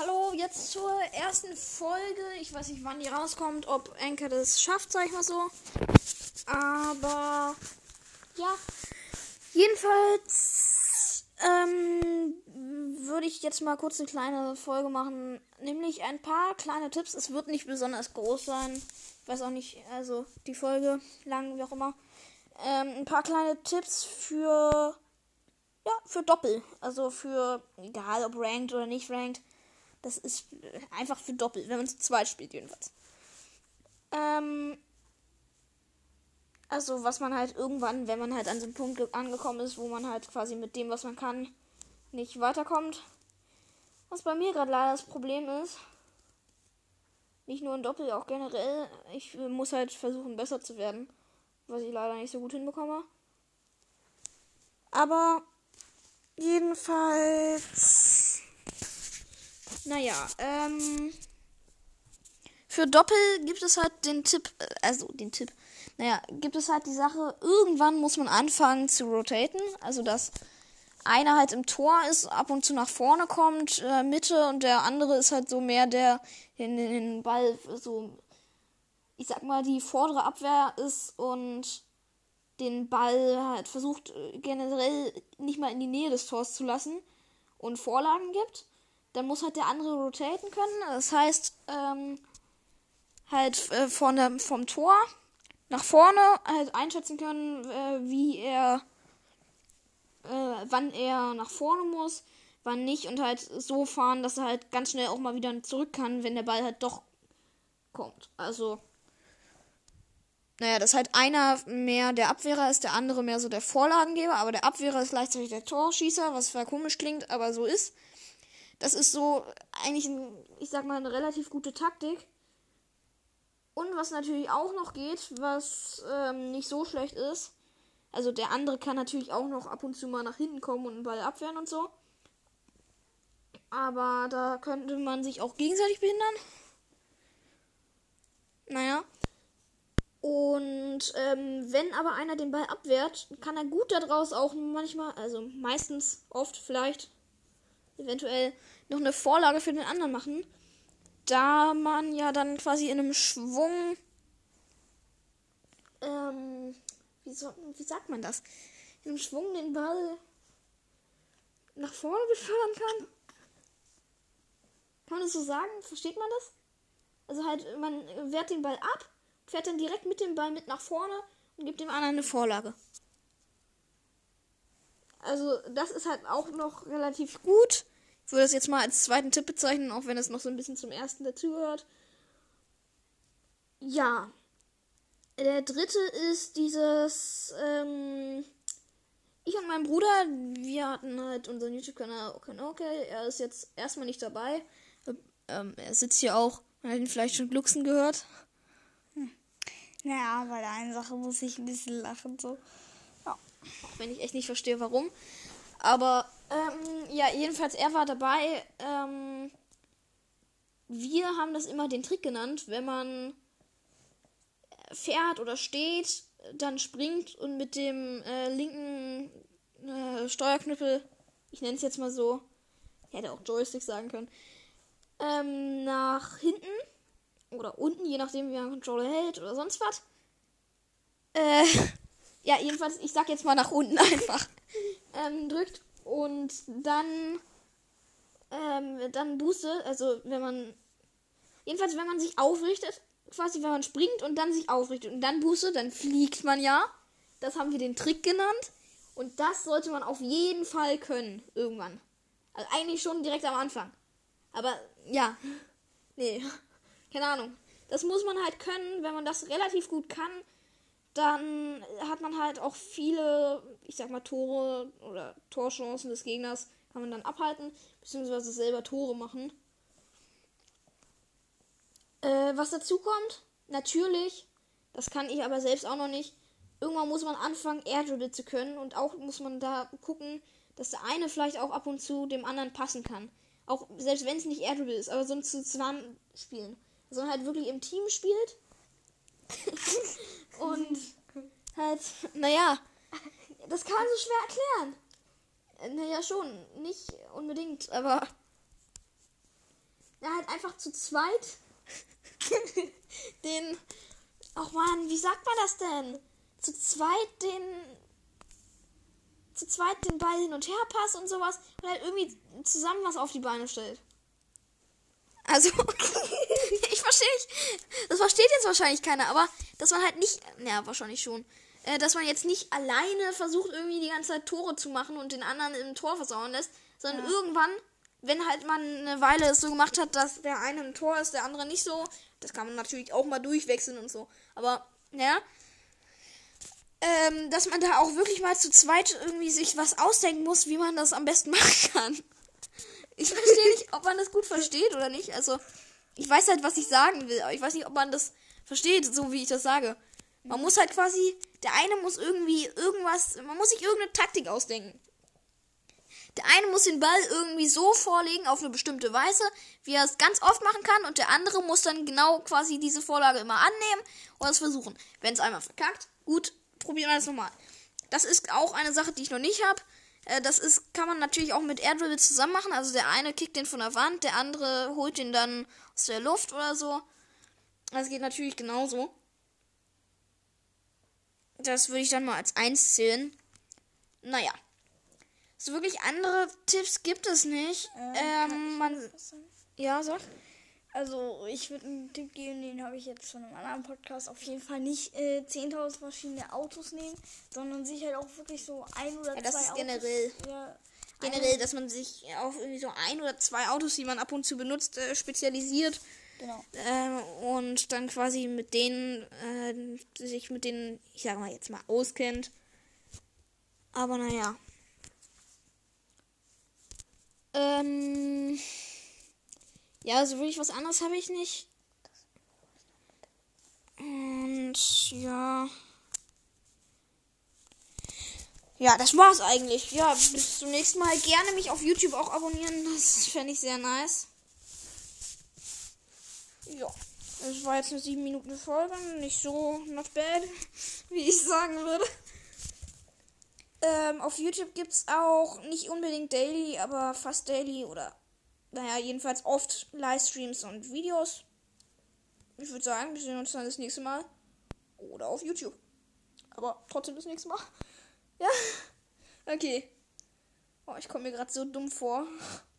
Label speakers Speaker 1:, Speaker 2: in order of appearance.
Speaker 1: Hallo, jetzt zur ersten Folge. Ich weiß nicht, wann die rauskommt, ob Enke das schafft, sag ich mal so. Aber ja, jedenfalls ähm, würde ich jetzt mal kurz eine kleine Folge machen, nämlich ein paar kleine Tipps. Es wird nicht besonders groß sein. Ich weiß auch nicht, also die Folge lang, wie auch immer. Ähm, ein paar kleine Tipps für ja, für Doppel. Also für, egal ob ranked oder nicht ranked. Das ist einfach für Doppel, wenn man zu zweit spielt, jedenfalls. Ähm, also, was man halt irgendwann, wenn man halt an so einem Punkt angekommen ist, wo man halt quasi mit dem, was man kann, nicht weiterkommt. Was bei mir gerade leider das Problem ist. Nicht nur in Doppel, auch generell. Ich muss halt versuchen, besser zu werden. Was ich leider nicht so gut hinbekomme. Aber jedenfalls naja, ähm. Für Doppel gibt es halt den Tipp, äh, also den Tipp. Naja, gibt es halt die Sache, irgendwann muss man anfangen zu rotaten. Also, dass einer halt im Tor ist, ab und zu nach vorne kommt, äh, Mitte, und der andere ist halt so mehr der, den, den Ball so, ich sag mal, die vordere Abwehr ist und den Ball halt versucht äh, generell nicht mal in die Nähe des Tors zu lassen und Vorlagen gibt dann muss halt der andere rotaten können. Das heißt, ähm, halt äh, von der, vom Tor nach vorne halt einschätzen können, äh, wie er, äh, wann er nach vorne muss, wann nicht und halt so fahren, dass er halt ganz schnell auch mal wieder zurück kann, wenn der Ball halt doch kommt. Also, naja, dass halt einer mehr der Abwehrer ist, der andere mehr so der Vorlagengeber, aber der Abwehrer ist gleichzeitig der Torschießer, was zwar komisch klingt, aber so ist. Das ist so eigentlich, ein, ich sag mal, eine relativ gute Taktik. Und was natürlich auch noch geht, was ähm, nicht so schlecht ist, also der andere kann natürlich auch noch ab und zu mal nach hinten kommen und einen Ball abwehren und so. Aber da könnte man sich auch gegenseitig behindern. Naja. Und ähm, wenn aber einer den Ball abwehrt, kann er gut daraus auch manchmal, also meistens, oft vielleicht, eventuell noch eine Vorlage für den anderen machen. Da man ja dann quasi in einem Schwung. Ähm, wie, so, wie sagt man das? In einem Schwung den Ball nach vorne befördern kann. Kann man das so sagen? Versteht man das? Also halt, man wehrt den Ball ab, fährt dann direkt mit dem Ball mit nach vorne und gibt dem anderen eine Vorlage. Also das ist halt auch noch relativ gut. Ich würde das jetzt mal als zweiten Tipp bezeichnen, auch wenn es noch so ein bisschen zum ersten dazugehört. Ja. Der dritte ist dieses, ähm, ich und mein Bruder, wir hatten halt unseren YouTube-Kanal Okay, Er ist jetzt erstmal nicht dabei. Ähm, er sitzt hier auch. Man hat ihn vielleicht schon glucksen gehört.
Speaker 2: Hm. Naja, bei der einen Sache muss ich ein bisschen lachen, so.
Speaker 1: Ja. Auch wenn ich echt nicht verstehe, warum. Aber ähm, ja, jedenfalls, er war dabei. Ähm, wir haben das immer den Trick genannt, wenn man fährt oder steht, dann springt und mit dem äh, linken äh, Steuerknüppel, ich nenne es jetzt mal so, hätte auch Joystick sagen können, ähm, nach hinten oder unten, je nachdem wie man Controller hält oder sonst was. Äh, ja, jedenfalls, ich sag jetzt mal nach unten einfach. Ähm, drückt und dann ähm, dann boostet, also wenn man jedenfalls wenn man sich aufrichtet, quasi wenn man springt und dann sich aufrichtet und dann boostet, dann fliegt man ja. Das haben wir den Trick genannt und das sollte man auf jeden Fall können irgendwann. Also eigentlich schon direkt am Anfang. Aber ja, nee, keine Ahnung. Das muss man halt können, wenn man das relativ gut kann dann hat man halt auch viele, ich sag mal, Tore oder Torchancen des Gegners kann man dann abhalten, beziehungsweise selber Tore machen. Äh, was dazu kommt, natürlich, das kann ich aber selbst auch noch nicht. Irgendwann muss man anfangen, Airdribble zu können und auch muss man da gucken, dass der eine vielleicht auch ab und zu dem anderen passen kann. Auch selbst wenn es nicht Airdribble ist, aber so zusammen spielen. Sondern halt wirklich im Team spielt halt, naja, das kann man so schwer erklären. Naja, schon, nicht unbedingt, aber zu zweit den. Ach man, wie sagt man das denn? Zu zweit den. Zu zweit den Ball hin und her passt und sowas und halt irgendwie zusammen was auf die Beine stellt. Also, ich verstehe nicht. Das versteht jetzt wahrscheinlich keiner, aber dass man halt nicht. Ja, wahrscheinlich schon. Äh, dass man jetzt nicht alleine versucht, irgendwie die ganze Zeit Tore zu machen und den anderen im Tor versauen lässt, sondern
Speaker 2: Ja.
Speaker 1: irgendwann, wenn halt man eine Weile es so gemacht hat, dass der eine im Tor ist, der andere nicht so, das kann man natürlich auch mal durchwechseln und so. Aber, ja. Ähm, dass man da auch wirklich mal zu zweit irgendwie sich was ausdenken muss, wie man das am besten machen kann. Ich verstehe nicht, ob man das gut versteht oder nicht. Also, ich weiß halt, was ich sagen will, aber ich weiß nicht, ob man das versteht, so wie ich das sage. Man muss halt quasi, der eine muss irgendwie irgendwas, man muss sich irgendeine Taktik ausdenken. Der eine muss den Ball irgendwie so vorlegen auf eine bestimmte Weise, wie er es ganz oft machen kann, und der andere muss dann genau quasi diese Vorlage immer annehmen und es versuchen. Wenn es einmal verkackt, gut, probieren wir es nochmal. Das ist auch eine Sache, die ich noch nicht habe. Äh, Das ist, kann man natürlich auch mit Airdribble zusammen machen. Also der eine kickt den von der Wand, der andere holt den dann aus der Luft oder so. Das geht natürlich genauso. Das würde ich dann mal als eins zählen. Naja. So wirklich andere Tipps gibt es nicht.
Speaker 2: Äh,
Speaker 1: ähm,
Speaker 2: ich
Speaker 1: man. Ja, sag.
Speaker 2: Also, ich würde einen Tipp geben, den habe ich jetzt von einem anderen Podcast. Auf jeden Fall nicht äh, 10.000 verschiedene Autos nehmen, sondern sich halt auch wirklich so ein oder
Speaker 1: Ja, das
Speaker 2: zwei
Speaker 1: ist
Speaker 2: Autos.
Speaker 1: generell.
Speaker 2: Ja,
Speaker 1: Generell, dass man sich auf irgendwie so ein oder zwei Autos, die man ab und zu benutzt, äh, spezialisiert.
Speaker 2: Genau.
Speaker 1: Ähm, und dann quasi mit denen, äh, sich mit denen, ich sag mal jetzt mal, auskennt. Aber naja. Ähm, ja, so wirklich was anderes habe ich nicht. Und ja. Ja, das war's eigentlich. Ja, bis zum nächsten Mal. Gerne mich auf YouTube auch abonnieren. Das fände ich sehr nice. Ja. Es war jetzt eine 7 Minuten Folge. Nicht so not bad, wie ich sagen würde. Ähm, auf YouTube gibt's auch nicht unbedingt daily, aber fast daily oder naja, jedenfalls oft Livestreams und Videos. Ich würde sagen, wir sehen uns dann das nächste Mal. Oder auf YouTube. Aber trotzdem das nächste Mal. Ja. Okay. Oh, ich komme mir gerade so dumm vor.